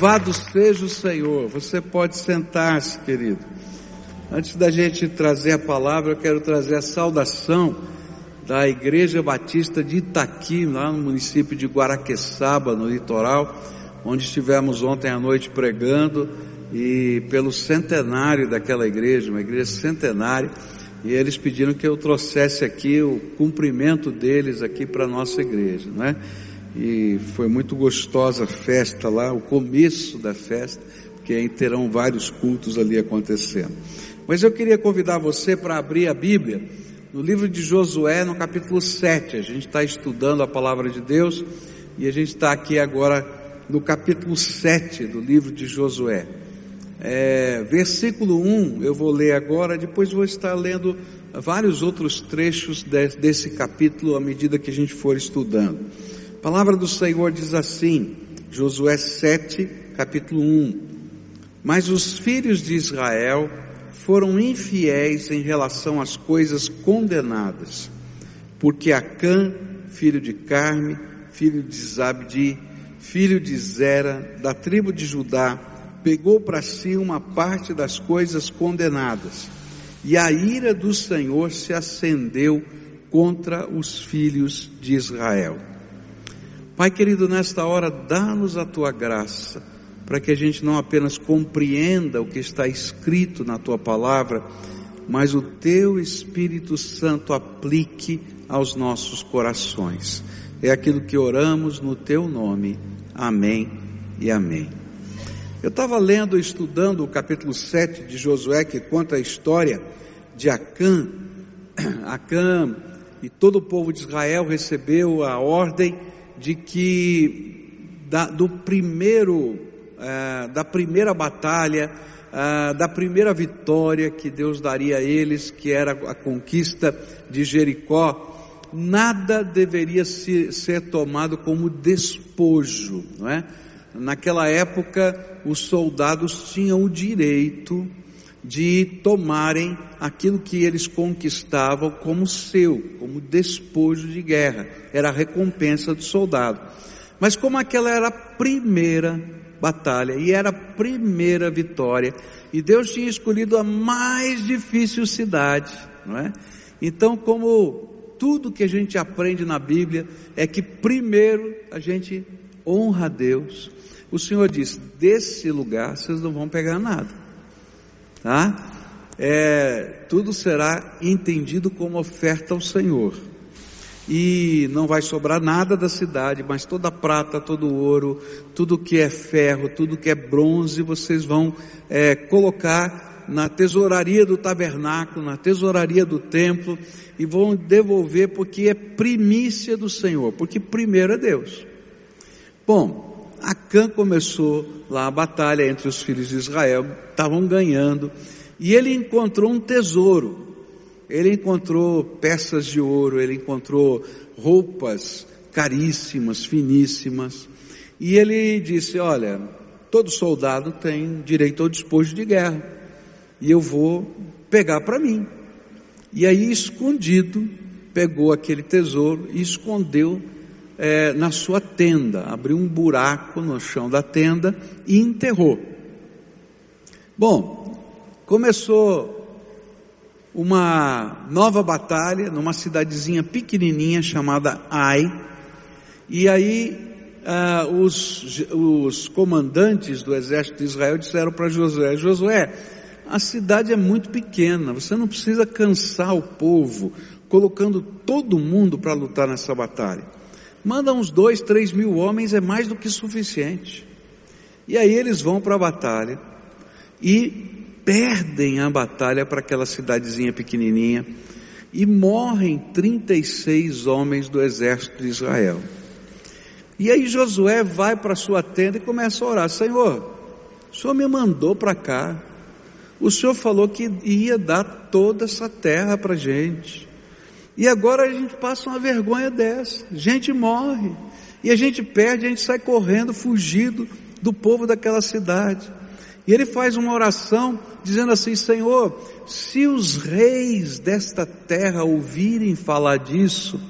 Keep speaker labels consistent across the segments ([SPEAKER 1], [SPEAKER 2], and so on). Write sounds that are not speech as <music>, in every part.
[SPEAKER 1] Louvado seja o Senhor. Você pode sentar-se, querido. Antes da gente trazer a palavra, eu quero trazer a saudação da Igreja Batista de Itaqui, lá no município de Guaraqueçaba, no litoral, onde estivemos ontem à noite pregando e pelo centenário daquela igreja, uma igreja centenária, e eles pediram que eu trouxesse aqui o cumprimento deles aqui para a nossa igreja, não é? E foi muito gostosa a festa lá, o começo da festa, porque aí terão vários cultos ali acontecendo. Mas eu queria convidar você para abrir a Bíblia no livro de Josué, no capítulo 7. A gente está estudando a palavra de Deus e a gente está aqui agora no capítulo 7 do livro de Josué. É, versículo 1 eu vou ler agora, depois vou estar lendo vários outros trechos de, desse capítulo à medida que a gente for estudando. A palavra do Senhor diz assim, Josué 7, capítulo 1. Mas os filhos de Israel foram infiéis em relação às coisas condenadas, porque Acã, filho de Carme, filho de Zabdi, filho de Zera, da tribo de Judá, pegou para si uma parte das coisas condenadas, e a ira do Senhor se acendeu contra os filhos de Israel. Pai querido, nesta hora, dá-nos a tua graça, para que a gente não apenas compreenda o que está escrito na tua palavra, mas o teu Espírito Santo aplique aos nossos corações. É aquilo que oramos no teu nome. Amém e amém. Eu estava lendo e estudando o capítulo 7 de Josué, que conta a história de Acã. <clears throat> Acã e todo o povo de Israel recebeu a ordem de que da, do primeiro, eh, da primeira batalha, eh, da primeira vitória que Deus daria a eles, que era a conquista de Jericó, nada deveria se, ser tomado como despojo, não é? Naquela época, os soldados tinham o direito de tomarem aquilo que eles conquistavam como seu, como despojo de guerra. Era a recompensa do soldado. Mas como aquela era a primeira batalha e era a primeira vitória, e Deus tinha escolhido a mais difícil cidade, não é? Então, como tudo que a gente aprende na Bíblia é que primeiro a gente honra a Deus, o Senhor disse: desse lugar vocês não vão pegar nada, tá? É, tudo será entendido como oferta ao Senhor. E não vai sobrar nada da cidade, mas toda prata, todo ouro, tudo que é ferro, tudo que é bronze, vocês vão é, colocar na tesouraria do tabernáculo, na tesouraria do templo, e vão devolver porque é primícia do Senhor, porque primeiro é Deus. Bom, Acã começou lá a batalha entre os filhos de Israel, estavam ganhando, e ele encontrou um tesouro. Ele encontrou peças de ouro, ele encontrou roupas caríssimas, finíssimas, e ele disse: Olha, todo soldado tem direito ao despojo de guerra, e eu vou pegar para mim. E aí, escondido, pegou aquele tesouro e escondeu é, na sua tenda, abriu um buraco no chão da tenda e enterrou. Bom, começou uma nova batalha numa cidadezinha pequenininha chamada Ai, e aí ah, os, os comandantes do exército de Israel disseram para Josué: Josué, a cidade é muito pequena, você não precisa cansar o povo colocando todo mundo para lutar nessa batalha. Manda uns dois, três mil homens, é mais do que suficiente. E aí eles vão para a batalha e perdem a batalha para aquela cidadezinha pequenininha e morrem 36 homens do exército de Israel. E aí Josué vai para sua tenda e começa a orar: Senhor, o Senhor me mandou para cá, o Senhor falou que ia dar toda essa terra para gente. E agora a gente passa uma vergonha dessa. Gente morre. E a gente perde, a gente sai correndo, fugido do povo daquela cidade. E ele faz uma oração dizendo assim: Senhor, se os reis desta terra ouvirem falar disso,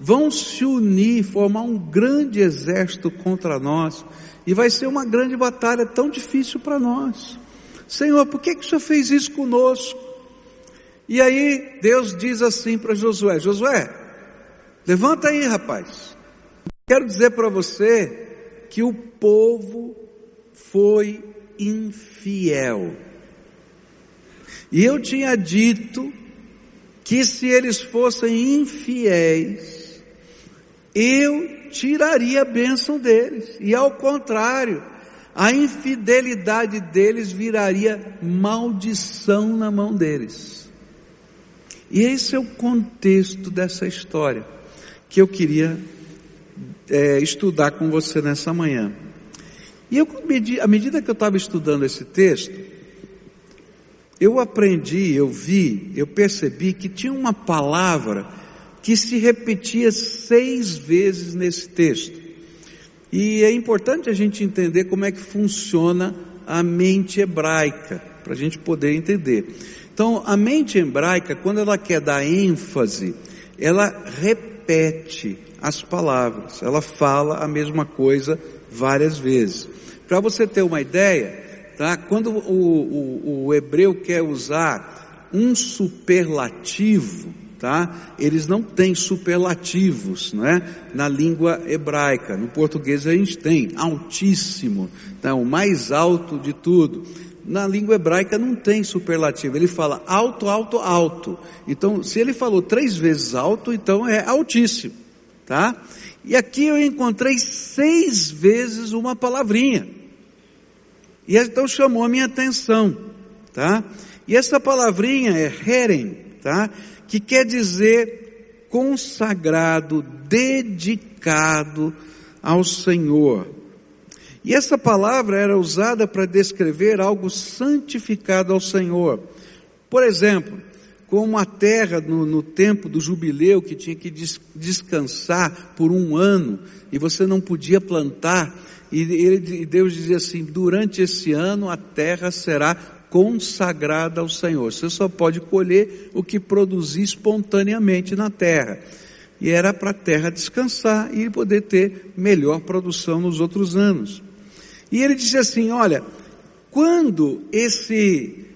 [SPEAKER 1] vão se unir, formar um grande exército contra nós, e vai ser uma grande batalha tão difícil para nós. Senhor, por que, que o Senhor fez isso conosco? E aí Deus diz assim para Josué: Josué, levanta aí, rapaz. Quero dizer para você que o povo foi infiel. E eu tinha dito que se eles fossem infiéis, eu tiraria a bênção deles. E ao contrário, a infidelidade deles viraria maldição na mão deles. E esse é o contexto dessa história que eu queria é, estudar com você nessa manhã. E eu, à medida que eu estava estudando esse texto, eu aprendi, eu vi, eu percebi que tinha uma palavra que se repetia seis vezes nesse texto. E é importante a gente entender como é que funciona a mente hebraica, para a gente poder entender. Então, a mente hebraica, quando ela quer dar ênfase, ela repete as palavras, ela fala a mesma coisa várias vezes. Para você ter uma ideia, tá? quando o, o, o hebreu quer usar um superlativo, tá? Eles não têm superlativos, não é? Na língua hebraica. No português a gente tem altíssimo, tá? O mais alto de tudo. Na língua hebraica não tem superlativo. Ele fala alto, alto, alto. Então, se ele falou três vezes alto, então é altíssimo, tá? E aqui eu encontrei seis vezes uma palavrinha. E então chamou a minha atenção, tá? E essa palavrinha é heren, tá? Que quer dizer consagrado, dedicado ao Senhor. E essa palavra era usada para descrever algo santificado ao Senhor. Por exemplo, como a terra no, no, tempo do jubileu que tinha que des, descansar por um ano e você não podia plantar, e, ele, Deus dizia assim: durante esse ano a terra será consagrada ao Senhor. Você só pode colher o que produzir espontaneamente na terra. E era para a terra descansar e poder ter melhor produção nos outros anos. E ele disse assim: olha, quando esse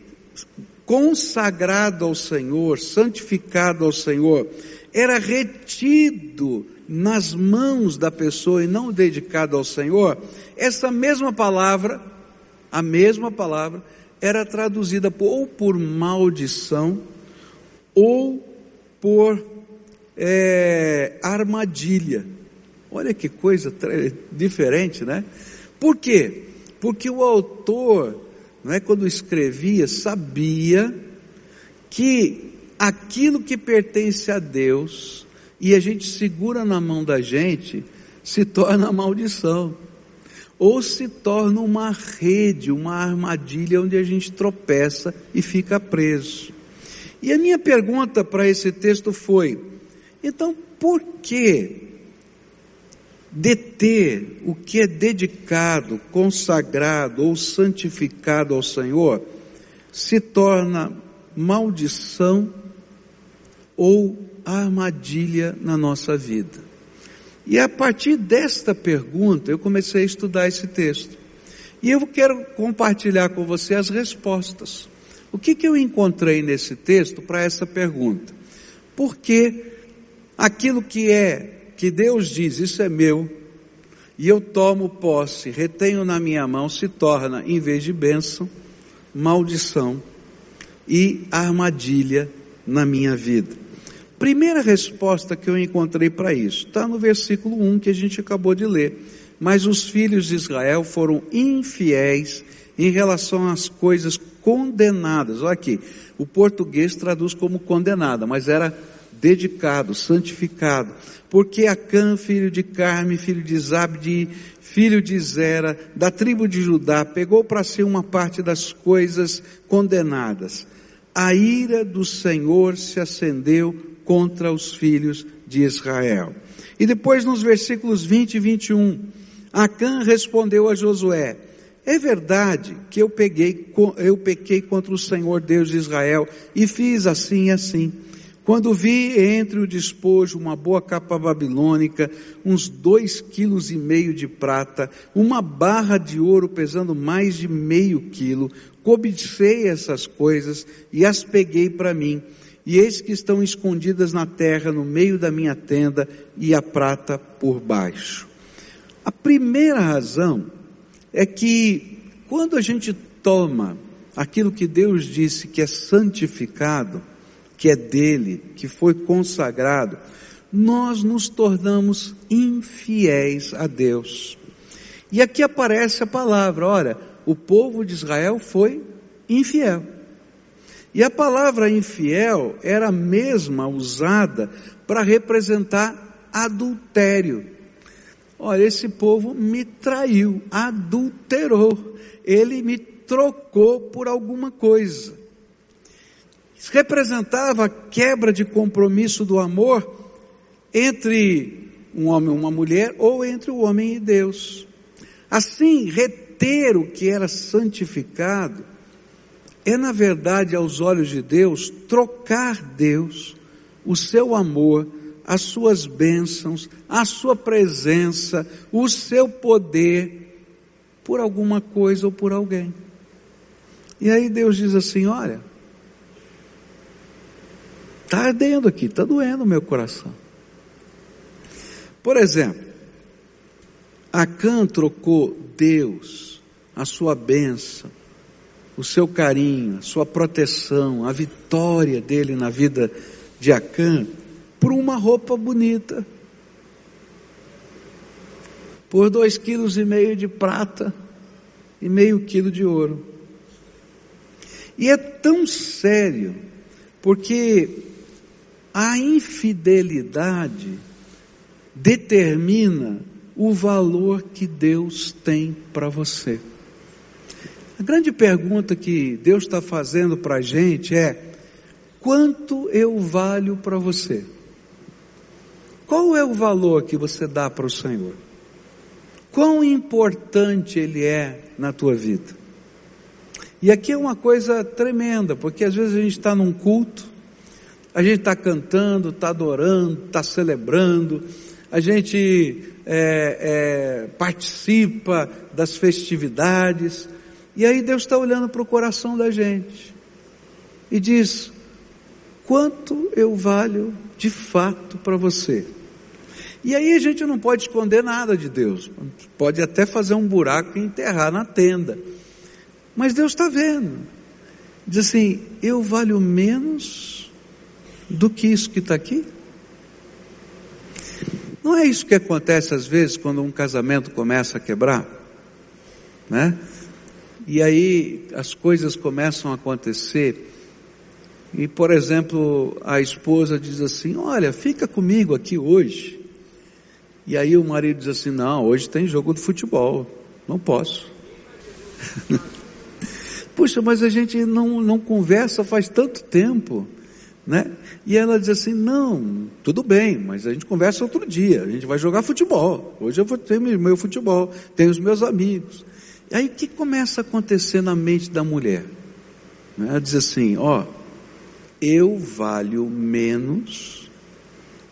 [SPEAKER 1] consagrado ao Senhor, santificado ao Senhor, era retido nas mãos da pessoa e não dedicado ao Senhor, essa mesma palavra, a mesma palavra, era traduzida por, ou por maldição ou por é, armadilha. Olha que coisa diferente, né? Por quê? Porque o autor, não é quando escrevia, sabia que aquilo que pertence a Deus e a gente segura na mão da gente, se torna maldição. Ou se torna uma rede, uma armadilha onde a gente tropeça e fica preso. E a minha pergunta para esse texto foi: então por que deter o que é dedicado, consagrado ou santificado ao Senhor se torna maldição ou armadilha na nossa vida? E a partir desta pergunta eu comecei a estudar esse texto. E eu quero compartilhar com você as respostas. O que, que eu encontrei nesse texto para essa pergunta? Porque aquilo que é, que Deus diz, isso é meu, e eu tomo posse, retenho na minha mão, se torna, em vez de bênção, maldição e armadilha na minha vida. Primeira resposta que eu encontrei para isso está no versículo 1 que a gente acabou de ler. Mas os filhos de Israel foram infiéis em relação às coisas condenadas. Olha aqui, o português traduz como condenada, mas era dedicado, santificado. Porque Acã, filho de Carme, filho de Zabdi, filho de Zera, da tribo de Judá, pegou para si uma parte das coisas condenadas. A ira do Senhor se acendeu contra os filhos de Israel. E depois nos versículos 20 e 21, Acã respondeu a Josué, é verdade que eu peguei, eu pequei contra o Senhor Deus de Israel e fiz assim e assim. quando vi entre o despojo uma boa capa babilônica, uns dois quilos e meio de prata, uma barra de ouro pesando mais de meio quilo, cobicei essas coisas e as peguei para mim. E eis que estão escondidas na terra, no meio da minha tenda, e a prata por baixo. A primeira razão é que quando a gente toma aquilo que Deus disse que é santificado, que é dele, que foi consagrado, nós nos tornamos infiéis a Deus. E aqui aparece a palavra, olha, o povo de Israel foi infiel. E a palavra infiel era a mesma usada para representar adultério. Olha, esse povo me traiu, adulterou, ele me trocou por alguma coisa representava a quebra de compromisso do amor entre um homem e uma mulher ou entre o homem e Deus. Assim, reter o que era santificado é, na verdade, aos olhos de Deus, trocar Deus, o seu amor, as suas bênçãos, a sua presença, o seu poder, por alguma coisa ou por alguém. E aí Deus diz assim: olha, Está ardendo aqui, está doendo o meu coração. Por exemplo, Acã trocou Deus, a sua bênção, o seu carinho, a sua proteção, a vitória dele na vida de Acã, por uma roupa bonita, por dois quilos e meio de prata e meio quilo de ouro. E é tão sério, porque a infidelidade determina o valor que Deus tem para você. Grande pergunta que Deus está fazendo para a gente é: quanto eu valho para você? Qual é o valor que você dá para o Senhor? Quão importante Ele é na tua vida? E aqui é uma coisa tremenda, porque às vezes a gente está num culto, a gente está cantando, está adorando, está celebrando, a gente é, é, participa das festividades, e aí Deus está olhando para o coração da gente e diz: quanto eu valho de fato para você? E aí a gente não pode esconder nada de Deus, pode até fazer um buraco e enterrar na tenda, mas Deus está vendo, diz assim: eu valho menos do que isso que está aqui? Não é isso que acontece às vezes quando um casamento começa a quebrar, né? E aí as coisas começam a acontecer. E, por exemplo, a esposa diz assim: Olha, fica comigo aqui hoje. E aí o marido diz assim: Não, hoje tem jogo de futebol, não posso. <laughs> Puxa, mas a gente não, não conversa faz tanto tempo. Né? E ela diz assim: não, tudo bem, mas a gente conversa outro dia, a gente vai jogar futebol. Hoje eu vou ter meu futebol, tenho os meus amigos. E aí o que começa a acontecer na mente da mulher? Né? Ela diz assim: ó, eu valho menos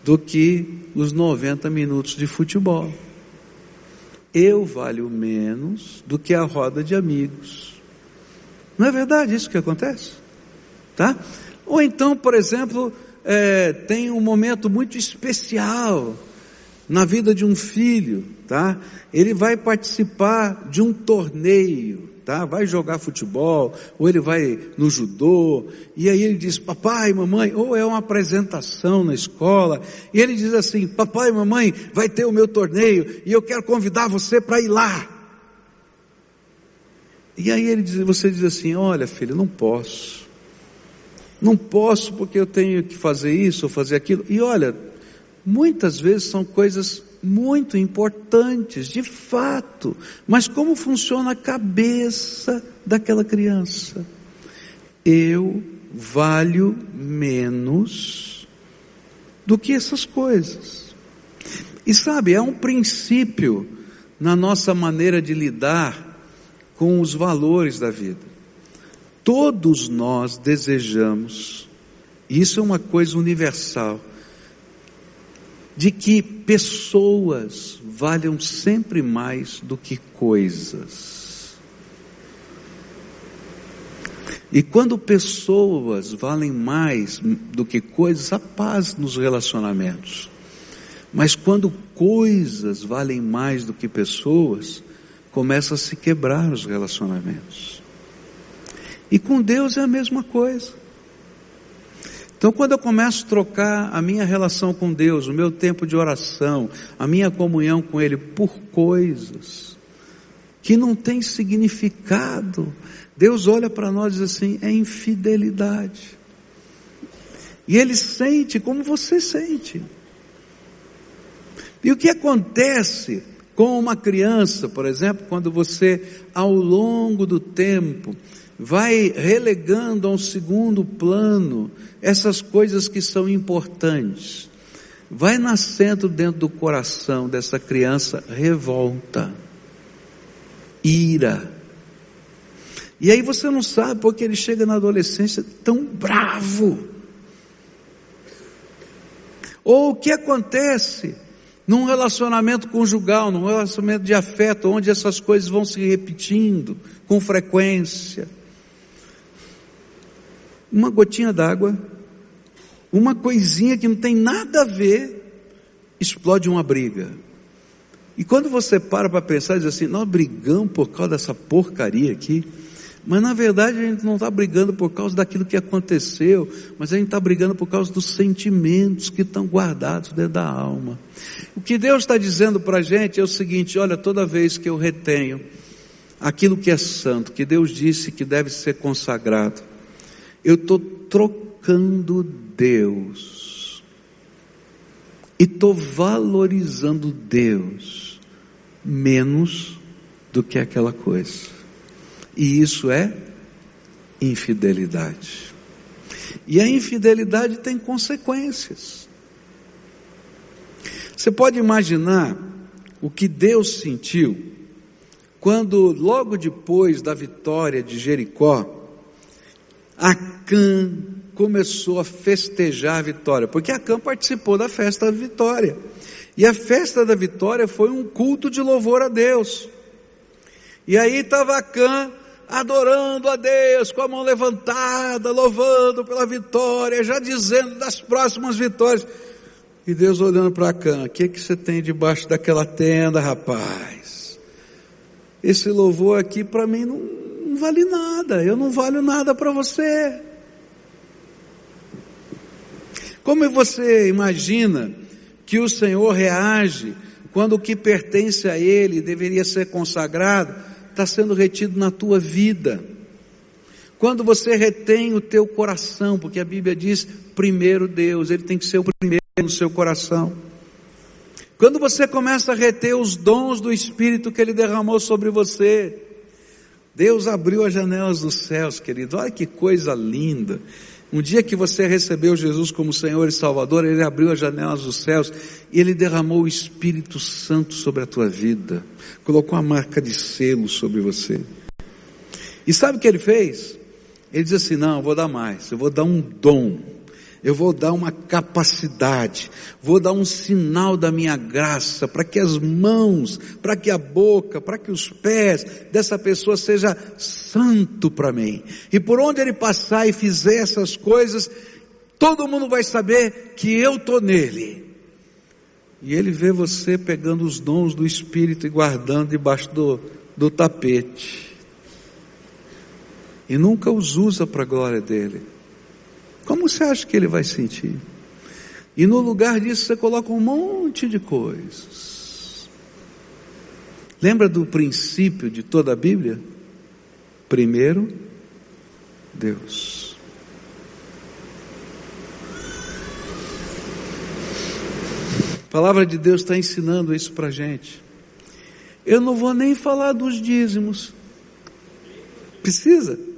[SPEAKER 1] do que os 90 minutos de futebol. Eu valho menos do que a roda de amigos. Não é verdade isso que acontece? Tá? Ou então, por exemplo, é, tem um momento muito especial na vida de um filho, tá? Ele vai participar de um torneio, tá? Vai jogar futebol, ou ele vai no judô, e aí ele diz, papai, mamãe, ou é uma apresentação na escola, e ele diz assim, papai, mamãe, vai ter o meu torneio, e eu quero convidar você para ir lá. E aí ele diz, você diz assim, olha filho, não posso. Não posso porque eu tenho que fazer isso ou fazer aquilo. E olha, muitas vezes são coisas muito importantes, de fato. Mas como funciona a cabeça daquela criança? Eu valho menos do que essas coisas. E sabe, é um princípio na nossa maneira de lidar com os valores da vida. Todos nós desejamos Isso é uma coisa universal. De que pessoas valham sempre mais do que coisas. E quando pessoas valem mais do que coisas, há paz nos relacionamentos. Mas quando coisas valem mais do que pessoas, começa a se quebrar os relacionamentos. E com Deus é a mesma coisa. Então, quando eu começo a trocar a minha relação com Deus, o meu tempo de oração, a minha comunhão com Ele por coisas que não têm significado, Deus olha para nós e diz assim: é infidelidade. E Ele sente como você sente. E o que acontece com uma criança, por exemplo, quando você, ao longo do tempo, vai relegando a um segundo plano essas coisas que são importantes. Vai nascendo dentro do coração dessa criança revolta, ira. E aí você não sabe porque ele chega na adolescência tão bravo. Ou o que acontece num relacionamento conjugal, num relacionamento de afeto, onde essas coisas vão se repetindo com frequência uma gotinha d'água, uma coisinha que não tem nada a ver, explode uma briga. E quando você para para pensar, diz assim, nós brigamos por causa dessa porcaria aqui, mas na verdade a gente não está brigando por causa daquilo que aconteceu, mas a gente está brigando por causa dos sentimentos que estão guardados dentro da alma. O que Deus está dizendo para a gente é o seguinte: olha, toda vez que eu retenho aquilo que é santo, que Deus disse que deve ser consagrado, eu estou trocando Deus e estou valorizando Deus menos do que aquela coisa. E isso é infidelidade. E a infidelidade tem consequências. Você pode imaginar o que Deus sentiu quando, logo depois da vitória de Jericó, Acã começou a festejar a vitória, porque Acã participou da festa da vitória. E a festa da vitória foi um culto de louvor a Deus. E aí estava Acã adorando a Deus, com a mão levantada, louvando pela vitória, já dizendo das próximas vitórias. E Deus olhando para Acã, o que, que você tem debaixo daquela tenda, rapaz? Esse louvor aqui para mim não, não vale nada, eu não valho nada para você. Como você imagina que o Senhor reage quando o que pertence a Ele deveria ser consagrado, está sendo retido na tua vida? Quando você retém o teu coração, porque a Bíblia diz primeiro Deus, Ele tem que ser o primeiro no seu coração. Quando você começa a reter os dons do Espírito que Ele derramou sobre você, Deus abriu as janelas dos céus, querido. Olha que coisa linda. Um dia que você recebeu Jesus como Senhor e Salvador, Ele abriu as janelas dos céus e Ele derramou o Espírito Santo sobre a tua vida. Colocou uma marca de selo sobre você. E sabe o que Ele fez? Ele diz assim: Não, eu vou dar mais, eu vou dar um dom eu vou dar uma capacidade, vou dar um sinal da minha graça para que as mãos, para que a boca, para que os pés dessa pessoa seja santo para mim. E por onde ele passar e fizer essas coisas, todo mundo vai saber que eu estou nele. E ele vê você pegando os dons do Espírito e guardando debaixo do, do tapete. E nunca os usa para a glória dele. Como você acha que ele vai sentir? E no lugar disso você coloca um monte de coisas. Lembra do princípio de toda a Bíblia? Primeiro, Deus. A palavra de Deus está ensinando isso para a gente. Eu não vou nem falar dos dízimos. Precisa?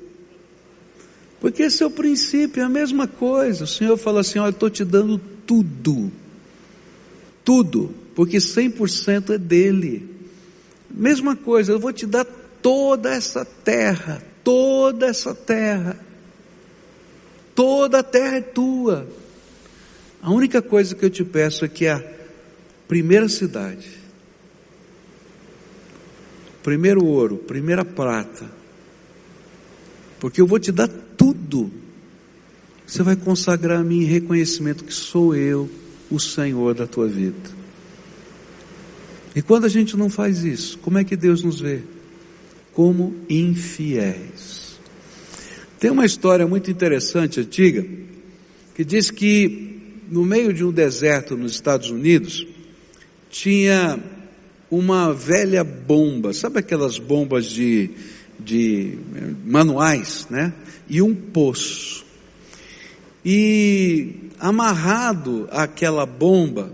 [SPEAKER 1] Porque esse é o princípio, é a mesma coisa. O Senhor fala assim: olha, eu estou te dando tudo. Tudo. Porque 100% é dele. Mesma coisa, eu vou te dar toda essa terra. Toda essa terra. toda a terra é tua. A única coisa que eu te peço é que a primeira cidade, primeiro ouro, primeira prata, porque eu vou te dar tudo. Você vai consagrar a mim em reconhecimento que sou eu, o Senhor da tua vida. E quando a gente não faz isso, como é que Deus nos vê? Como infiéis. Tem uma história muito interessante, antiga, que diz que no meio de um deserto nos Estados Unidos, tinha uma velha bomba, sabe aquelas bombas de de manuais, né? E um poço. E amarrado àquela bomba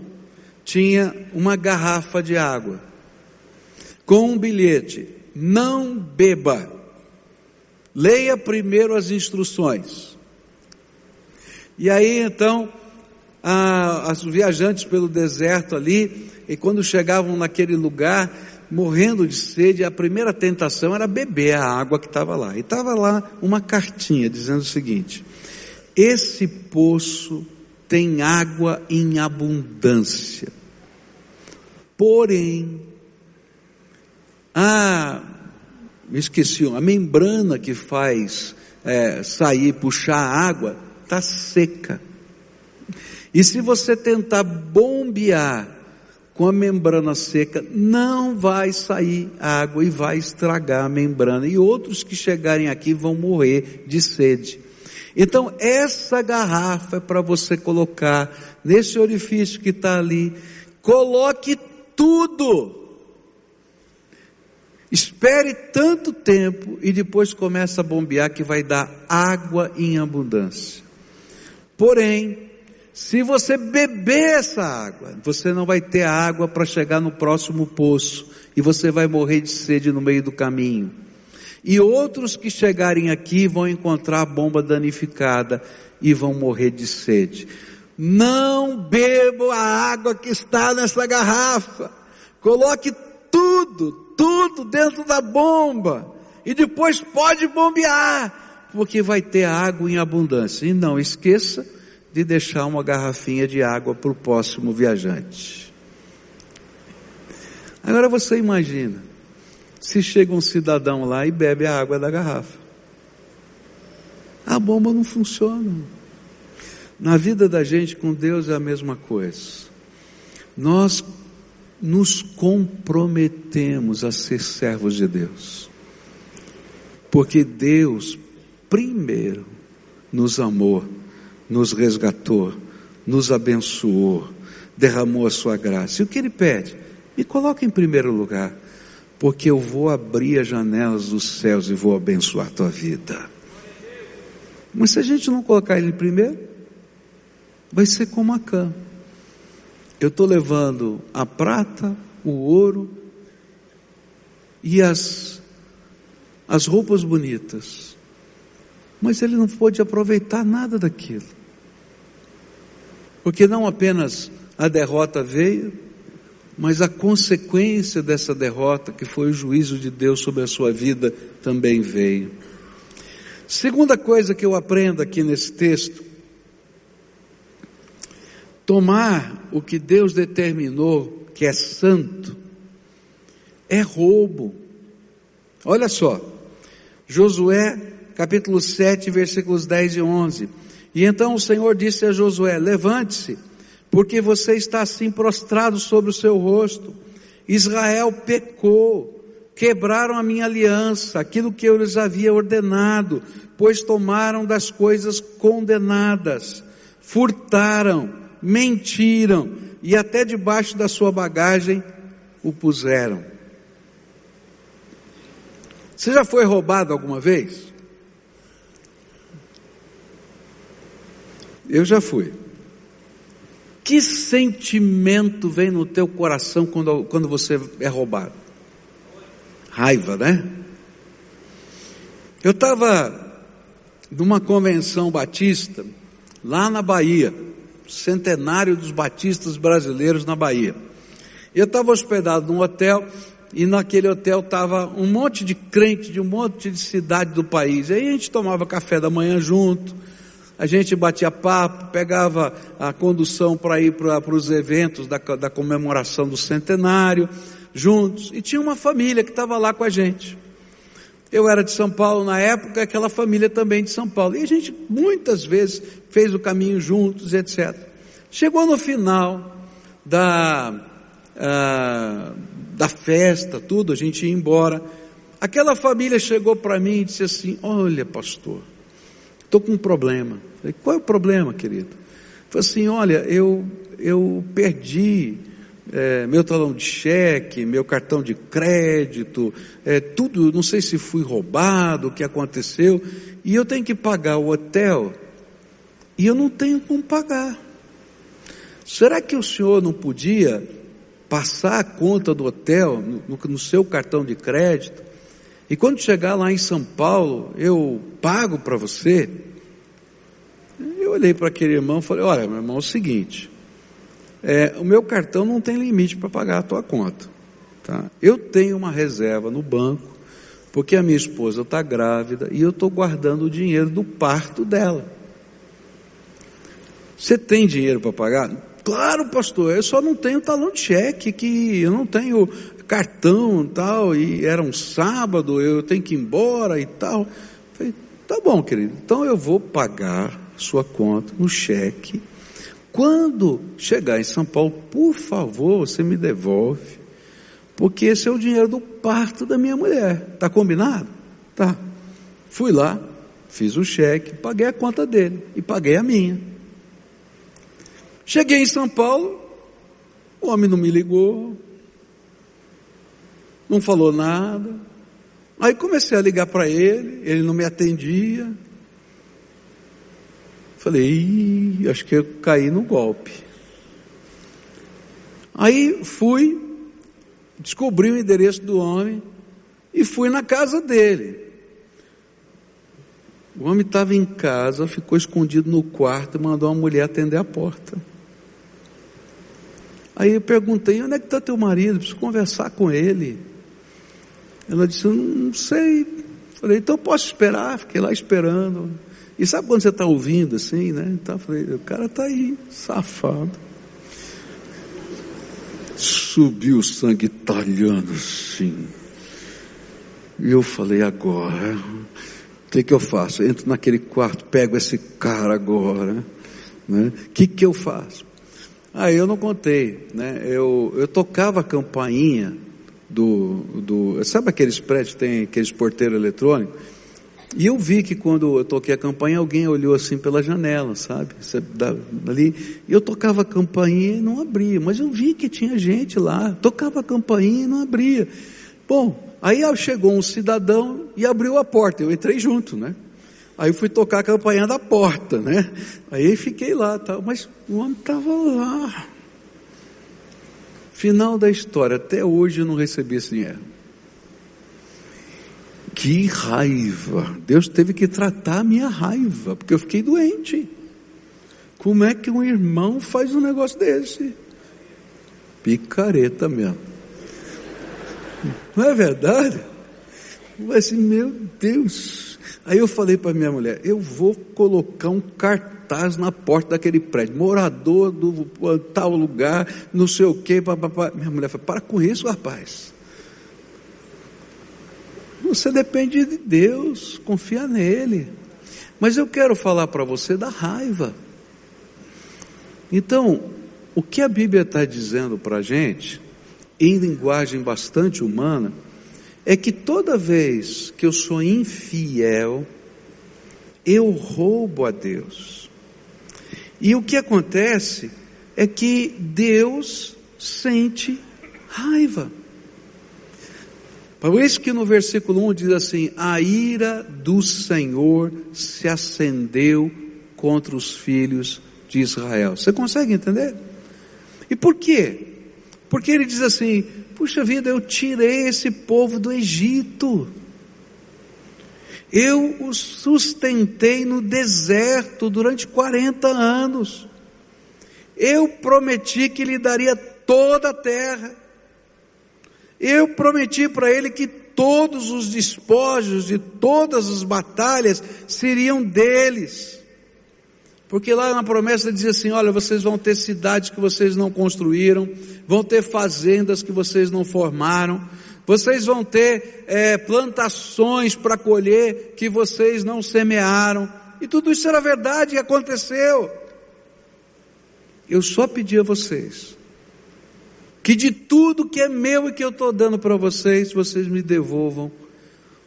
[SPEAKER 1] tinha uma garrafa de água com um bilhete: não beba. Leia primeiro as instruções. E aí então, a, os viajantes pelo deserto ali, e quando chegavam naquele lugar, morrendo de sede, a primeira tentação era beber a água que estava lá. E estava lá uma cartinha dizendo o seguinte: esse poço tem água em abundância. Porém, a, esqueci, a membrana que faz é, sair, puxar a água, está seca. E se você tentar bombear com a membrana seca, não vai sair água e vai estragar a membrana. E outros que chegarem aqui vão morrer de sede. Então, essa garrafa é para você colocar nesse orifício que está ali. Coloque tudo. Espere tanto tempo e depois começa a bombear que vai dar água em abundância. Porém, se você beber essa água, você não vai ter água para chegar no próximo poço e você vai morrer de sede no meio do caminho. E outros que chegarem aqui vão encontrar a bomba danificada e vão morrer de sede. Não bebo a água que está nessa garrafa. Coloque tudo, tudo dentro da bomba. E depois pode bombear, porque vai ter água em abundância. E não esqueça de deixar uma garrafinha de água para o próximo viajante. Agora você imagina, se chega um cidadão lá e bebe a água da garrafa. A bomba não funciona. Na vida da gente com Deus é a mesma coisa. Nós nos comprometemos a ser servos de Deus. Porque Deus primeiro nos amou nos resgatou, nos abençoou, derramou a sua graça. E o que ele pede? Me coloque em primeiro lugar, porque eu vou abrir as janelas dos céus e vou abençoar a tua vida. Mas se a gente não colocar ele primeiro, vai ser como a cã. Eu estou levando a prata, o ouro e as, as roupas bonitas. Mas ele não pôde aproveitar nada daquilo. Porque não apenas a derrota veio, mas a consequência dessa derrota, que foi o juízo de Deus sobre a sua vida, também veio. Segunda coisa que eu aprendo aqui nesse texto, tomar o que Deus determinou que é santo, é roubo. Olha só, Josué capítulo 7, versículos 10 e 11. E então o Senhor disse a Josué: Levante-se, porque você está assim prostrado sobre o seu rosto. Israel pecou, quebraram a minha aliança, aquilo que eu lhes havia ordenado, pois tomaram das coisas condenadas, furtaram, mentiram e até debaixo da sua bagagem o puseram. Você já foi roubado alguma vez? Eu já fui. Que sentimento vem no teu coração quando, quando você é roubado? Raiva, né? Eu estava numa convenção batista, lá na Bahia, centenário dos batistas brasileiros na Bahia. Eu estava hospedado num hotel e naquele hotel estava um monte de crente de um monte de cidade do país. Aí a gente tomava café da manhã junto, a gente batia papo, pegava a condução para ir para os eventos da, da comemoração do centenário, juntos, e tinha uma família que estava lá com a gente. Eu era de São Paulo na época, aquela família também de São Paulo. E a gente muitas vezes fez o caminho juntos, etc. Chegou no final da, ah, da festa, tudo, a gente ia embora. Aquela família chegou para mim e disse assim: Olha, pastor, estou com um problema. Falei, qual é o problema, querido? Falei assim, olha, eu, eu perdi é, meu talão de cheque, meu cartão de crédito, é, tudo, não sei se fui roubado, o que aconteceu, e eu tenho que pagar o hotel, e eu não tenho como pagar. Será que o senhor não podia passar a conta do hotel no, no, no seu cartão de crédito, e quando chegar lá em São Paulo, eu pago para você? Eu olhei para aquele irmão e falei: Olha, meu irmão, é o seguinte, é, o meu cartão não tem limite para pagar a tua conta. Tá? Eu tenho uma reserva no banco, porque a minha esposa está grávida e eu estou guardando o dinheiro do parto dela. Você tem dinheiro para pagar? Claro, pastor, eu só não tenho talão de cheque, que eu não tenho cartão e tal, e era um sábado, eu tenho que ir embora e tal. Falei, tá bom, querido, então eu vou pagar sua conta no cheque. Quando chegar em São Paulo, por favor, você me devolve, porque esse é o dinheiro do parto da minha mulher. Tá combinado? Tá. Fui lá, fiz o cheque, paguei a conta dele e paguei a minha. Cheguei em São Paulo, o homem não me ligou, não falou nada. Aí comecei a ligar para ele, ele não me atendia. Falei, acho que eu caí no golpe. Aí fui, descobri o endereço do homem e fui na casa dele. O homem estava em casa, ficou escondido no quarto e mandou uma mulher atender a porta. Aí eu perguntei, onde é que está teu marido? Preciso conversar com ele. Ela disse, não sei. Falei, então posso esperar? Fiquei lá esperando. E sabe quando você está ouvindo assim, né? Então, falei, o cara está aí, safado. Subiu o sangue talhando assim. E eu falei, agora, o que, que eu faço? entro naquele quarto, pego esse cara agora. O né? que, que eu faço? Aí eu não contei, né? Eu, eu tocava a campainha do, do. Sabe aqueles prédios que tem aqueles porteiros eletrônicos? E eu vi que quando eu toquei a campainha, alguém olhou assim pela janela, sabe? Ali, e eu tocava a campainha e não abria, mas eu vi que tinha gente lá, tocava a campainha e não abria. Bom, aí chegou um cidadão e abriu a porta, eu entrei junto, né? Aí fui tocar a campainha da porta, né? Aí fiquei lá, tal, mas o homem estava lá. Final da história, até hoje eu não recebi esse dinheiro. Que raiva! Deus teve que tratar a minha raiva, porque eu fiquei doente. Como é que um irmão faz um negócio desse? Picareta mesmo. Não é verdade? Mas assim, meu Deus. Aí eu falei para minha mulher, eu vou colocar um cartaz na porta daquele prédio, morador do tal lugar, não sei o quê. Minha mulher falou, para com isso, rapaz. Você depende de Deus, confia nele. Mas eu quero falar para você da raiva. Então, o que a Bíblia está dizendo para a gente, em linguagem bastante humana, é que toda vez que eu sou infiel, eu roubo a Deus. E o que acontece é que Deus sente raiva. Por isso que no versículo 1 diz assim: A ira do Senhor se acendeu contra os filhos de Israel. Você consegue entender? E por quê? Porque ele diz assim: Puxa vida, eu tirei esse povo do Egito. Eu os sustentei no deserto durante 40 anos. Eu prometi que lhe daria toda a terra. Eu prometi para ele que todos os despojos de todas as batalhas seriam deles. Porque lá na promessa dizia assim: olha, vocês vão ter cidades que vocês não construíram, vão ter fazendas que vocês não formaram, vocês vão ter é, plantações para colher que vocês não semearam. E tudo isso era verdade e aconteceu. Eu só pedi a vocês que de tudo que é meu e que eu estou dando para vocês, vocês me devolvam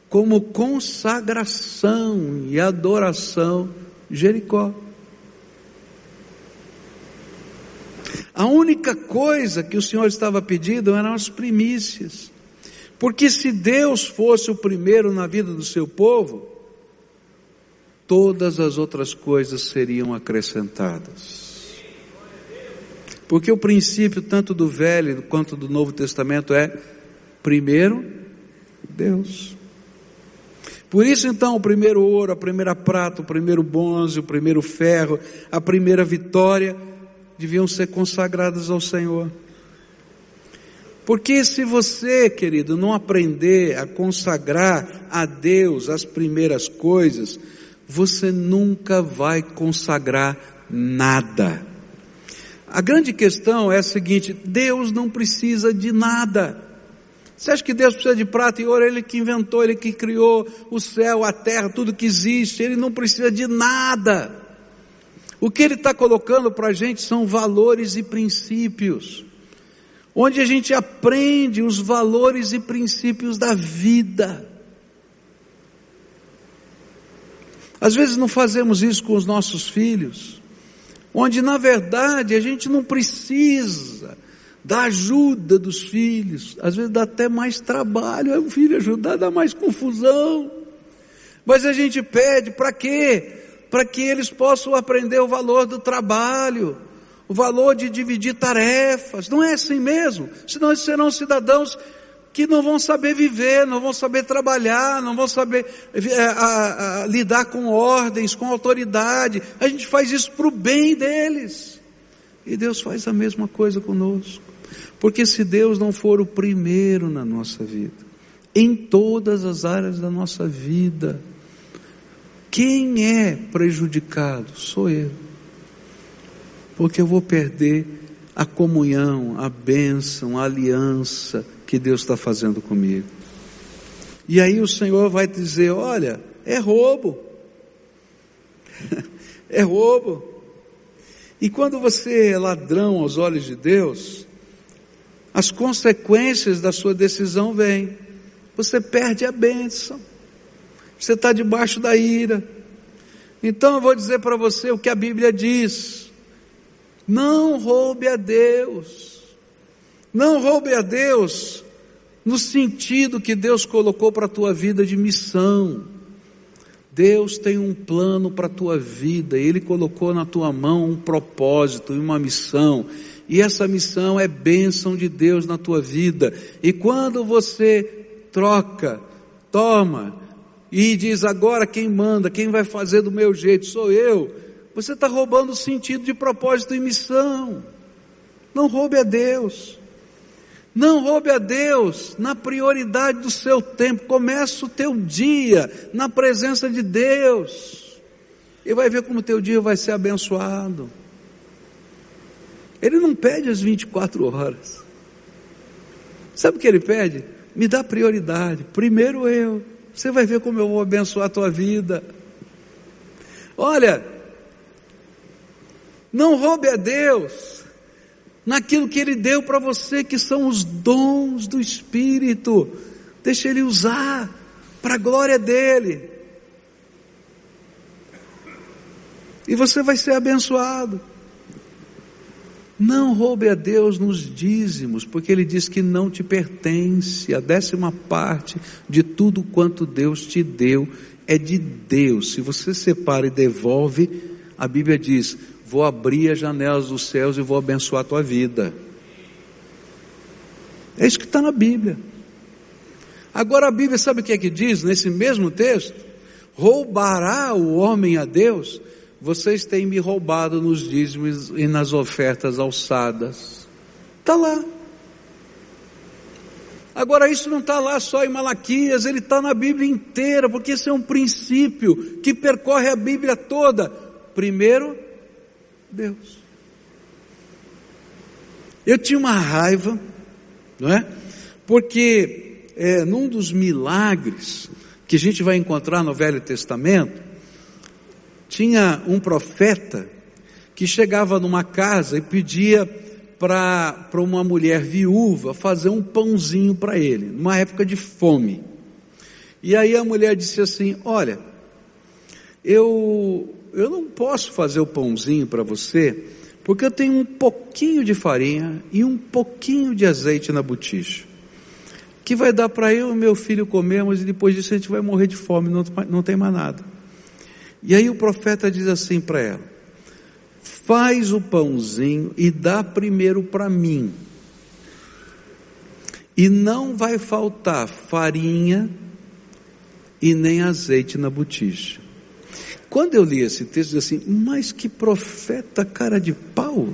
[SPEAKER 1] como consagração e adoração Jericó. A única coisa que o Senhor estava pedindo eram as primícias. Porque se Deus fosse o primeiro na vida do seu povo, todas as outras coisas seriam acrescentadas. Porque o princípio tanto do Velho quanto do Novo Testamento é primeiro Deus. Por isso então o primeiro ouro, a primeira prata, o primeiro bronze, o primeiro ferro, a primeira vitória deviam ser consagradas ao Senhor. Porque se você, querido, não aprender a consagrar a Deus as primeiras coisas, você nunca vai consagrar nada. A grande questão é a seguinte: Deus não precisa de nada. Você acha que Deus precisa de prata e ouro? Ele que inventou, ele que criou o céu, a terra, tudo que existe. Ele não precisa de nada. O que ele está colocando para a gente são valores e princípios, onde a gente aprende os valores e princípios da vida. Às vezes não fazemos isso com os nossos filhos onde na verdade a gente não precisa da ajuda dos filhos, às vezes dá até mais trabalho, é um filho ajudar, dá mais confusão, mas a gente pede para quê? Para que eles possam aprender o valor do trabalho, o valor de dividir tarefas, não é assim mesmo? Senão eles serão cidadãos que não vão saber viver, não vão saber trabalhar, não vão saber é, a, a, lidar com ordens, com autoridade. A gente faz isso para o bem deles. E Deus faz a mesma coisa conosco. Porque se Deus não for o primeiro na nossa vida, em todas as áreas da nossa vida, quem é prejudicado? Sou eu. Porque eu vou perder a comunhão, a bênção, a aliança, que Deus está fazendo comigo. E aí o Senhor vai dizer: olha, é roubo. <laughs> é roubo. E quando você é ladrão aos olhos de Deus, as consequências da sua decisão vêm. Você perde a bênção. Você está debaixo da ira. Então eu vou dizer para você o que a Bíblia diz. Não roube a Deus. Não roube a Deus no sentido que Deus colocou para a tua vida de missão. Deus tem um plano para a tua vida, Ele colocou na tua mão um propósito e uma missão, e essa missão é bênção de Deus na tua vida. E quando você troca, toma, e diz agora quem manda, quem vai fazer do meu jeito sou eu, você está roubando o sentido de propósito e missão. Não roube a Deus. Não roube a Deus na prioridade do seu tempo. Começa o teu dia na presença de Deus. E vai ver como o teu dia vai ser abençoado. Ele não pede as 24 horas. Sabe o que ele pede? Me dá prioridade. Primeiro eu. Você vai ver como eu vou abençoar a tua vida. Olha, não roube a Deus naquilo que Ele deu para você, que são os dons do Espírito. Deixa Ele usar para a glória dEle. E você vai ser abençoado. Não roube a Deus nos dízimos, porque Ele diz que não te pertence. A décima parte de tudo quanto Deus te deu é de Deus. Se você separa e devolve, a Bíblia diz: vou abrir as janelas dos céus e vou abençoar a tua vida. É isso que está na Bíblia. Agora a Bíblia sabe o que é que diz nesse mesmo texto? Roubará o homem a Deus? Vocês têm me roubado nos dízimos e nas ofertas alçadas. Está lá. Agora, isso não está lá só em Malaquias, ele está na Bíblia inteira, porque esse é um princípio que percorre a Bíblia toda. Primeiro, Deus. Eu tinha uma raiva, não é? Porque é, num dos milagres que a gente vai encontrar no Velho Testamento, tinha um profeta que chegava numa casa e pedia para uma mulher viúva fazer um pãozinho para ele, numa época de fome. E aí a mulher disse assim: Olha, eu, eu não posso fazer o pãozinho para você, porque eu tenho um pouquinho de farinha e um pouquinho de azeite na botija, que vai dar para eu e meu filho comermos e depois disso a gente vai morrer de fome, não, não tem mais nada. E aí o profeta diz assim para ela: faz o pãozinho e dá primeiro para mim. E não vai faltar farinha e nem azeite na botija. Quando eu li esse texto, eu assim, mas que profeta cara de pau.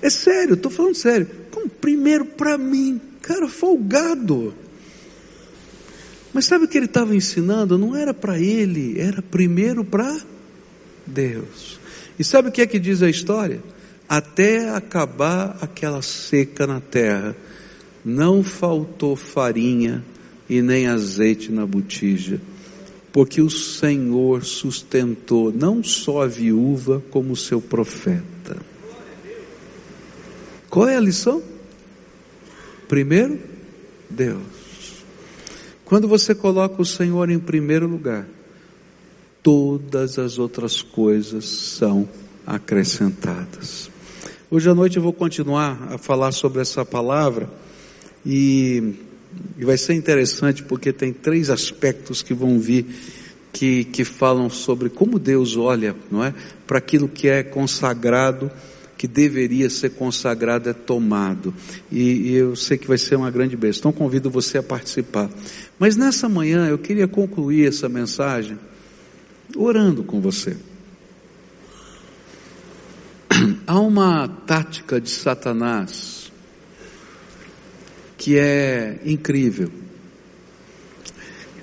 [SPEAKER 1] É sério, estou falando sério. Como primeiro para mim, cara folgado. Mas sabe o que ele estava ensinando? Não era para ele, era primeiro para Deus. E sabe o que é que diz a história? Até acabar aquela seca na terra, não faltou farinha e nem azeite na botija, porque o Senhor sustentou não só a viúva, como o seu profeta. Qual é a lição? Primeiro, Deus. Quando você coloca o Senhor em primeiro lugar, todas as outras coisas são acrescentadas. Hoje à noite eu vou continuar a falar sobre essa palavra e, e vai ser interessante porque tem três aspectos que vão vir que, que falam sobre como Deus olha, não é, para aquilo que é consagrado que deveria ser consagrado é tomado. E, e, eu sei que vai ser uma grande bênção. Então convido você a participar. Mas nessa manhã eu queria concluir essa mensagem orando com você. <clears throat> Há uma tática de Satanás que é incrível.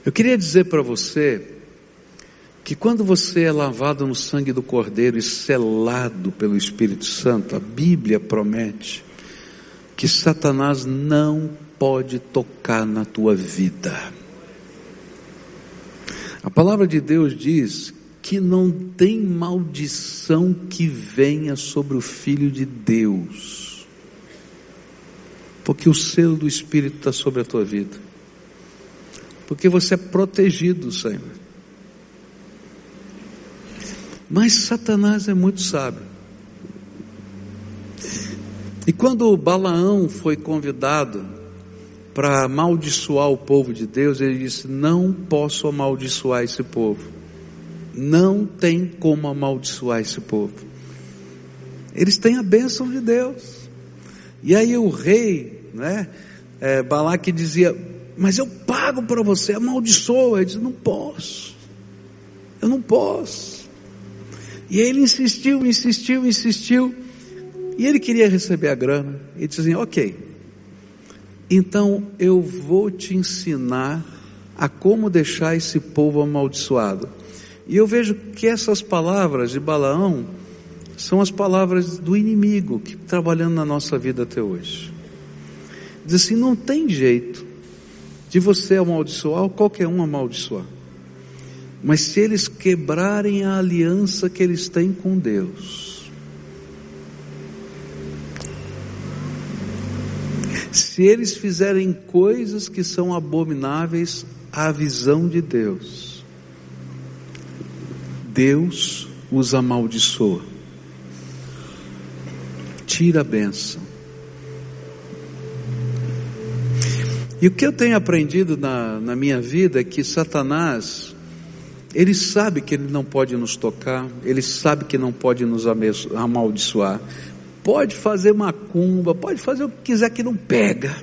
[SPEAKER 1] Eu queria dizer para você que quando você é lavado no sangue do Cordeiro e selado pelo Espírito Santo, a Bíblia promete que Satanás não pode tocar na tua vida. A palavra de Deus diz que não tem maldição que venha sobre o Filho de Deus, porque o selo do Espírito está sobre a tua vida, porque você é protegido, Senhor. Mas Satanás é muito sábio. E quando Balaão foi convidado para amaldiçoar o povo de Deus, ele disse: Não posso amaldiçoar esse povo. Não tem como amaldiçoar esse povo. Eles têm a bênção de Deus. E aí o rei, né, é, Balaque dizia: Mas eu pago para você, amaldiçoa. Ele disse: Não posso. Eu não posso. E ele insistiu, insistiu, insistiu. E ele queria receber a grana. E disse assim: Ok, então eu vou te ensinar a como deixar esse povo amaldiçoado. E eu vejo que essas palavras de Balaão são as palavras do inimigo que trabalhando na nossa vida até hoje. Diz assim: não tem jeito de você amaldiçoar ou qualquer um amaldiçoar. Mas se eles quebrarem a aliança que eles têm com Deus, se eles fizerem coisas que são abomináveis à visão de Deus, Deus os amaldiçoa, tira a bênção. E o que eu tenho aprendido na, na minha vida é que Satanás, ele sabe que Ele não pode nos tocar, Ele sabe que não pode nos amaldiçoar. Pode fazer macumba, pode fazer o que quiser que não pega,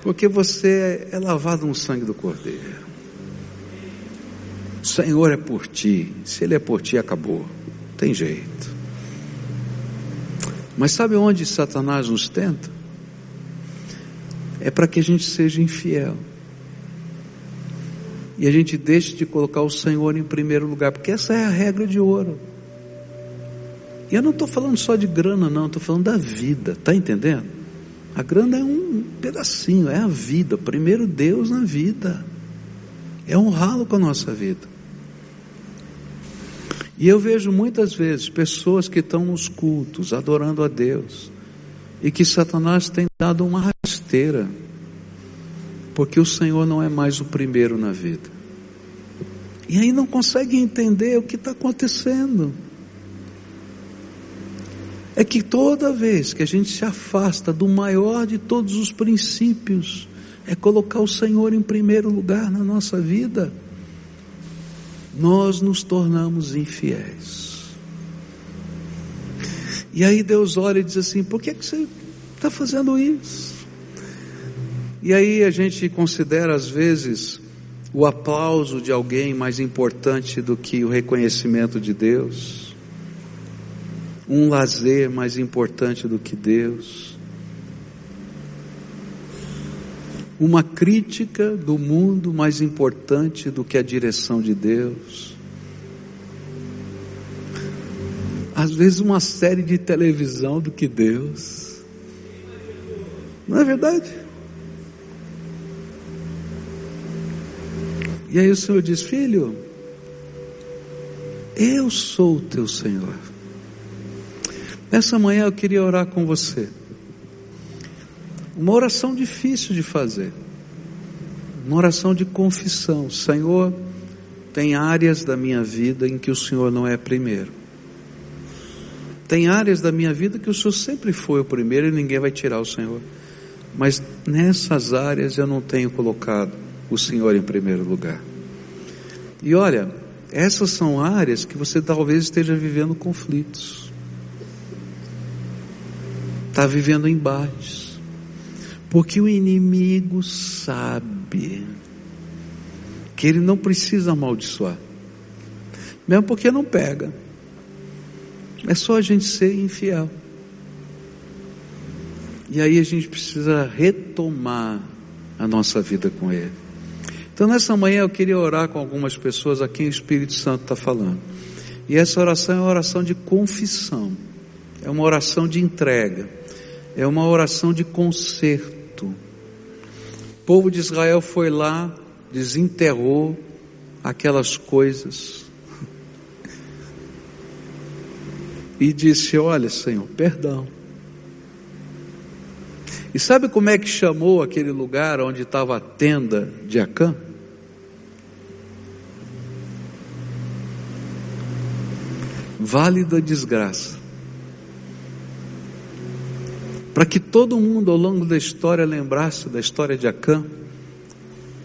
[SPEAKER 1] porque você é lavado no sangue do Cordeiro. O Senhor é por ti, se Ele é por ti, acabou, tem jeito. Mas sabe onde Satanás nos tenta? É para que a gente seja infiel e a gente deixe de colocar o Senhor em primeiro lugar, porque essa é a regra de ouro. E eu não estou falando só de grana, não, estou falando da vida, tá entendendo? A grana é um pedacinho, é a vida. Primeiro Deus na vida. É honrá-lo com a nossa vida. E eu vejo muitas vezes pessoas que estão nos cultos, adorando a Deus, e que Satanás tem dado uma porque o Senhor não é mais o primeiro na vida. E aí não consegue entender o que está acontecendo. É que toda vez que a gente se afasta do maior de todos os princípios, é colocar o Senhor em primeiro lugar na nossa vida, nós nos tornamos infiéis. E aí Deus olha e diz assim: por que, que você está fazendo isso? E aí a gente considera às vezes o aplauso de alguém mais importante do que o reconhecimento de Deus, um lazer mais importante do que Deus, uma crítica do mundo mais importante do que a direção de Deus. Às vezes uma série de televisão do que Deus. Não é verdade? E aí o Senhor diz: Filho, eu sou o teu Senhor. Nessa manhã eu queria orar com você. Uma oração difícil de fazer. Uma oração de confissão. Senhor, tem áreas da minha vida em que o Senhor não é primeiro. Tem áreas da minha vida que o Senhor sempre foi o primeiro e ninguém vai tirar o Senhor. Mas nessas áreas eu não tenho colocado o Senhor em primeiro lugar. E olha, essas são áreas que você talvez esteja vivendo conflitos, está vivendo embates, porque o inimigo sabe que ele não precisa amaldiçoar, mesmo porque não pega, é só a gente ser infiel. E aí a gente precisa retomar a nossa vida com Ele. Então nessa manhã eu queria orar com algumas pessoas a quem o Espírito Santo está falando. E essa oração é uma oração de confissão, é uma oração de entrega, é uma oração de conserto. O povo de Israel foi lá, desenterrou aquelas coisas e disse: Olha, Senhor, perdão. E sabe como é que chamou aquele lugar onde estava a tenda de Acã? Vale da desgraça. Para que todo mundo ao longo da história lembrasse da história de Acã,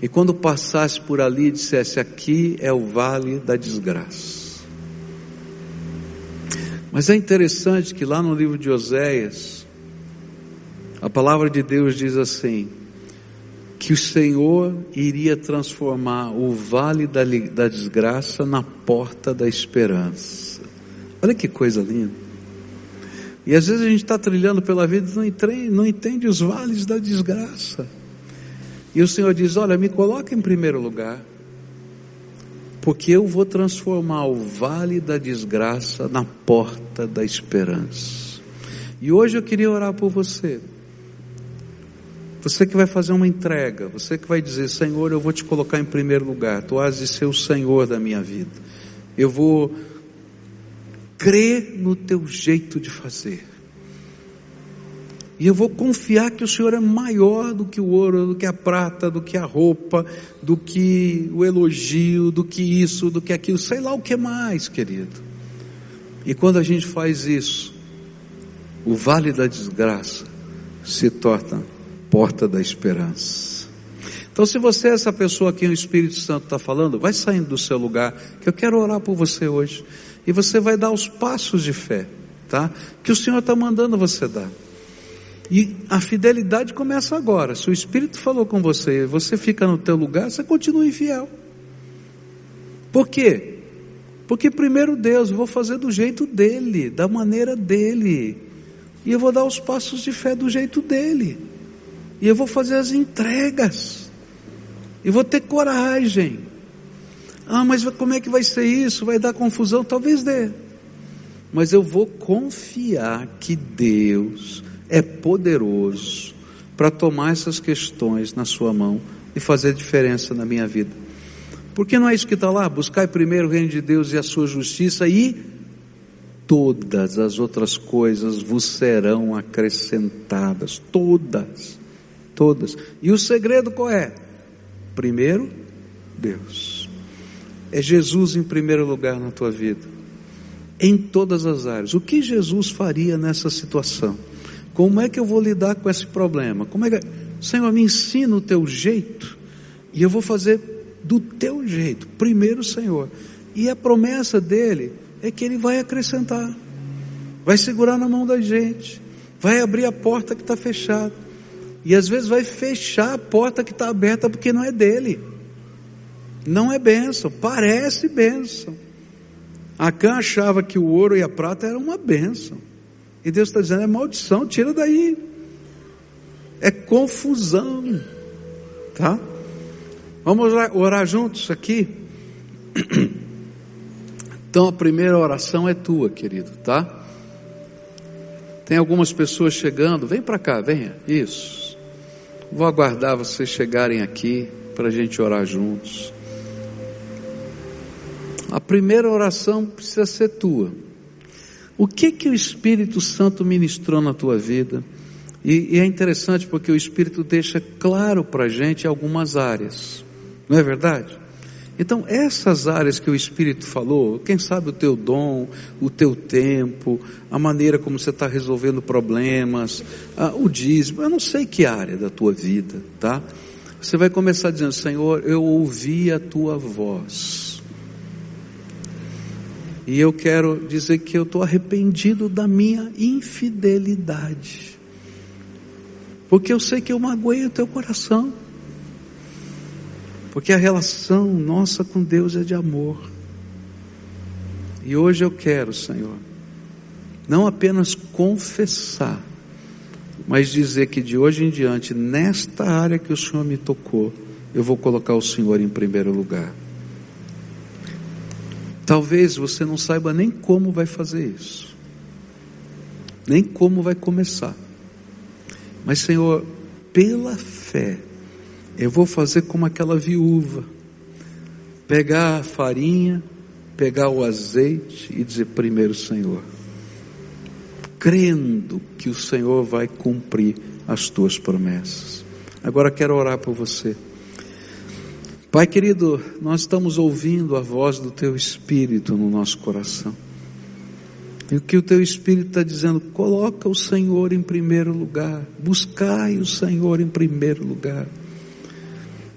[SPEAKER 1] e quando passasse por ali dissesse: aqui é o vale da desgraça. Mas é interessante que lá no livro de Oséias, a palavra de Deus diz assim: que o Senhor iria transformar o vale da, da desgraça na porta da esperança. Olha que coisa linda. E às vezes a gente está trilhando pela vida e não entende, não entende os vales da desgraça. E o Senhor diz: Olha, me coloca em primeiro lugar, porque eu vou transformar o vale da desgraça na porta da esperança. E hoje eu queria orar por você. Você que vai fazer uma entrega, você que vai dizer: Senhor, eu vou te colocar em primeiro lugar, tu has de ser o Senhor da minha vida. Eu vou crer no teu jeito de fazer. E eu vou confiar que o Senhor é maior do que o ouro, do que a prata, do que a roupa, do que o elogio, do que isso, do que aquilo, sei lá o que mais, querido. E quando a gente faz isso, o vale da desgraça se torna porta da esperança. Então, se você é essa pessoa que o Espírito Santo está falando, vai saindo do seu lugar, que eu quero orar por você hoje. E você vai dar os passos de fé, tá? Que o Senhor está mandando você dar. E a fidelidade começa agora. Se o Espírito falou com você, você fica no teu lugar, você continua infiel. Por quê? Porque primeiro Deus, eu vou fazer do jeito dele, da maneira dele. E eu vou dar os passos de fé do jeito dele. E eu vou fazer as entregas. E vou ter coragem. Ah, mas como é que vai ser isso? Vai dar confusão? Talvez dê. mas eu vou confiar que Deus é poderoso para tomar essas questões na sua mão e fazer diferença na minha vida. Porque não é isso que está lá? Buscai primeiro o reino de Deus e a sua justiça e todas as outras coisas vos serão acrescentadas. Todas. Todas. E o segredo qual é? Primeiro, Deus. É Jesus em primeiro lugar na tua vida. Em todas as áreas. O que Jesus faria nessa situação? Como é que eu vou lidar com esse problema? Como é que Senhor me ensina o teu jeito e eu vou fazer do teu jeito. Primeiro, Senhor. E a promessa dele é que ele vai acrescentar. Vai segurar na mão da gente. Vai abrir a porta que está fechada. E às vezes vai fechar a porta que está aberta porque não é dele. Não é bênção, parece bênção. Acã achava que o ouro e a prata era uma bênção. E Deus está dizendo: é maldição, tira daí. É confusão. Tá? Vamos orar juntos aqui? <clears throat> Então a primeira oração é tua, querido, tá? Tem algumas pessoas chegando, vem para cá, venha, isso. Vou aguardar vocês chegarem aqui para a gente orar juntos. A primeira oração precisa ser tua. O que que o Espírito Santo ministrou na tua vida? E, e é interessante porque o Espírito deixa claro para a gente algumas áreas, não é verdade? Então, essas áreas que o Espírito falou, quem sabe o teu dom, o teu tempo, a maneira como você está resolvendo problemas, o dízimo, eu não sei que área da tua vida, tá? Você vai começar dizendo: Senhor, eu ouvi a tua voz e eu quero dizer que eu estou arrependido da minha infidelidade. Porque eu sei que eu magoei o teu coração. Porque a relação nossa com Deus é de amor. E hoje eu quero, Senhor, não apenas confessar, mas dizer que de hoje em diante, nesta área que o Senhor me tocou, eu vou colocar o Senhor em primeiro lugar. Talvez você não saiba nem como vai fazer isso, nem como vai começar. Mas, Senhor, pela fé, eu vou fazer como aquela viúva: pegar a farinha, pegar o azeite e dizer primeiro, Senhor, crendo que o Senhor vai cumprir as tuas promessas. Agora quero orar por você. Pai querido, nós estamos ouvindo a voz do Teu Espírito no nosso coração. E o que o Teu Espírito está dizendo, coloca o Senhor em primeiro lugar, buscai o Senhor em primeiro lugar.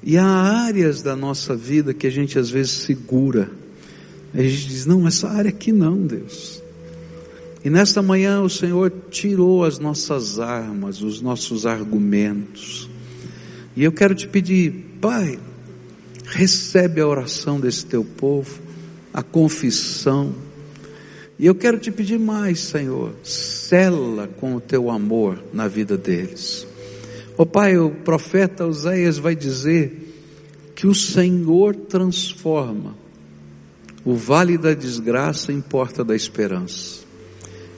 [SPEAKER 1] E há áreas da nossa vida que a gente às vezes segura. A gente diz, não, essa área aqui não, Deus. E nesta manhã o Senhor tirou as nossas armas, os nossos argumentos. E eu quero te pedir, Pai, recebe a oração desse teu povo, a confissão. E eu quero te pedir mais, Senhor, cela com o teu amor na vida deles. Ó Pai, o profeta Oséias vai dizer que o Senhor transforma o vale da desgraça em porta da esperança.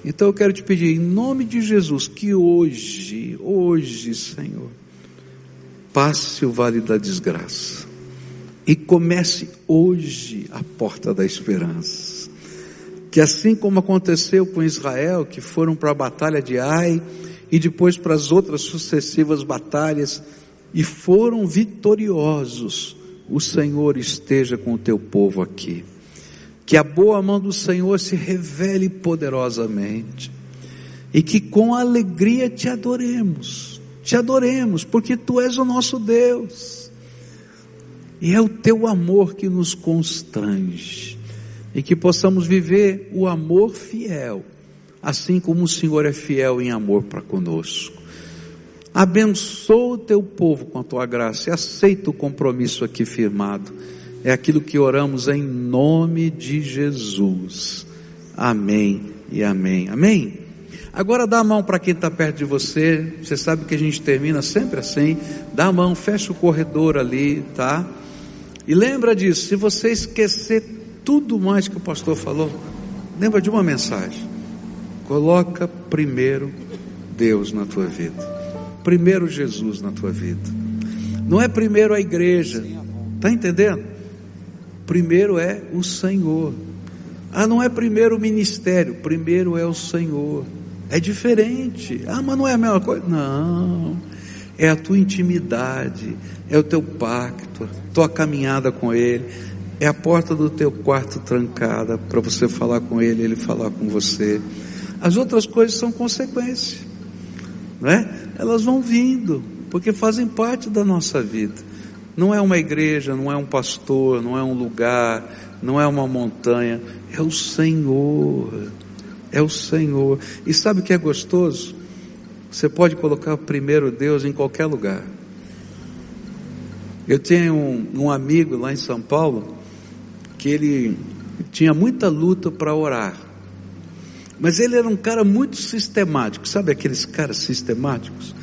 [SPEAKER 1] Então eu quero te pedir, em nome de Jesus, que hoje, hoje, Senhor, passe o vale da desgraça e comece hoje a porta da esperança. Que assim como aconteceu com Israel, que foram para a batalha de Ai e depois para as outras sucessivas batalhas e foram vitoriosos, o Senhor esteja com o teu povo aqui. Que a boa mão do Senhor se revele poderosamente e que com alegria te adoremos, te adoremos, porque tu és o nosso Deus. E é o teu amor que nos constrange. E que possamos viver o amor fiel, assim como o Senhor é fiel em amor para conosco. Abençoa o teu povo com a tua graça e aceita o compromisso aqui firmado. É aquilo que oramos em nome de Jesus. Amém e amém. Amém. Agora dá a mão para quem está perto de você. Você sabe que a gente termina sempre assim. Dá a mão, fecha o corredor ali, tá? E lembra disso, se você esquecer tudo mais que o pastor falou, lembra de uma mensagem. Coloca primeiro Deus na tua vida. Primeiro Jesus na tua vida. Não é primeiro a igreja. Tá entendendo? Primeiro é o Senhor. Ah, não é primeiro o ministério, primeiro é o Senhor. É diferente. Ah, mas não é a mesma coisa. Não. É a tua intimidade, é o teu pacto, tua caminhada com Ele, é a porta do teu quarto trancada para você falar com Ele, Ele falar com você. As outras coisas são consequência, não é? Elas vão vindo, porque fazem parte da nossa vida. Não é uma igreja, não é um pastor, não é um lugar, não é uma montanha, é o Senhor. É o Senhor. E sabe o que é gostoso? Você pode colocar primeiro Deus em qualquer lugar. Eu tenho um, um amigo lá em São Paulo que ele tinha muita luta para orar. Mas ele era um cara muito sistemático, sabe aqueles caras sistemáticos?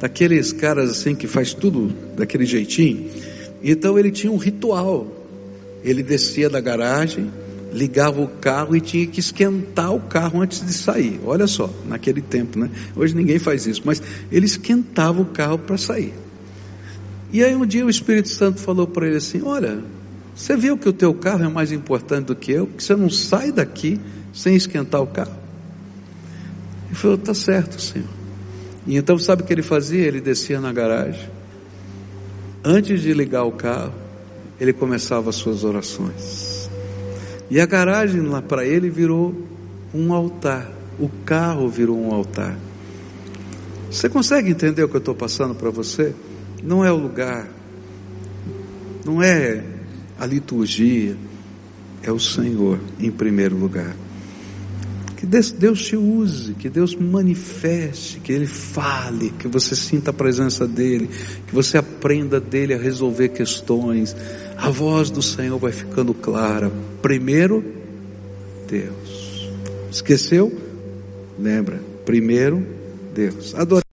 [SPEAKER 1] Daqueles caras assim que faz tudo daquele jeitinho. Então ele tinha um ritual. Ele descia da garagem, ligava o carro e tinha que esquentar o carro antes de sair. Olha só, naquele tempo, né? Hoje ninguém faz isso, mas ele esquentava o carro para sair. E aí um dia o Espírito Santo falou para ele assim: Olha, você viu que o teu carro é mais importante do que eu, porque você não sai daqui sem esquentar o carro. Ele falou: Tá certo, Senhor. E então sabe o que ele fazia? Ele descia na garagem. Antes de ligar o carro, ele começava as suas orações. E a garagem lá para ele virou um altar. O carro virou um altar. Você consegue entender o que eu estou passando para você? Não é o lugar, não é a liturgia, é o Senhor em primeiro lugar. Que Deus te use, que Deus manifeste, que Ele fale, que você sinta a presença dEle, que você aprenda dEle a resolver questões. A voz do Senhor vai ficando clara. Primeiro, Deus. Esqueceu? Lembra. Primeiro, Deus. Adore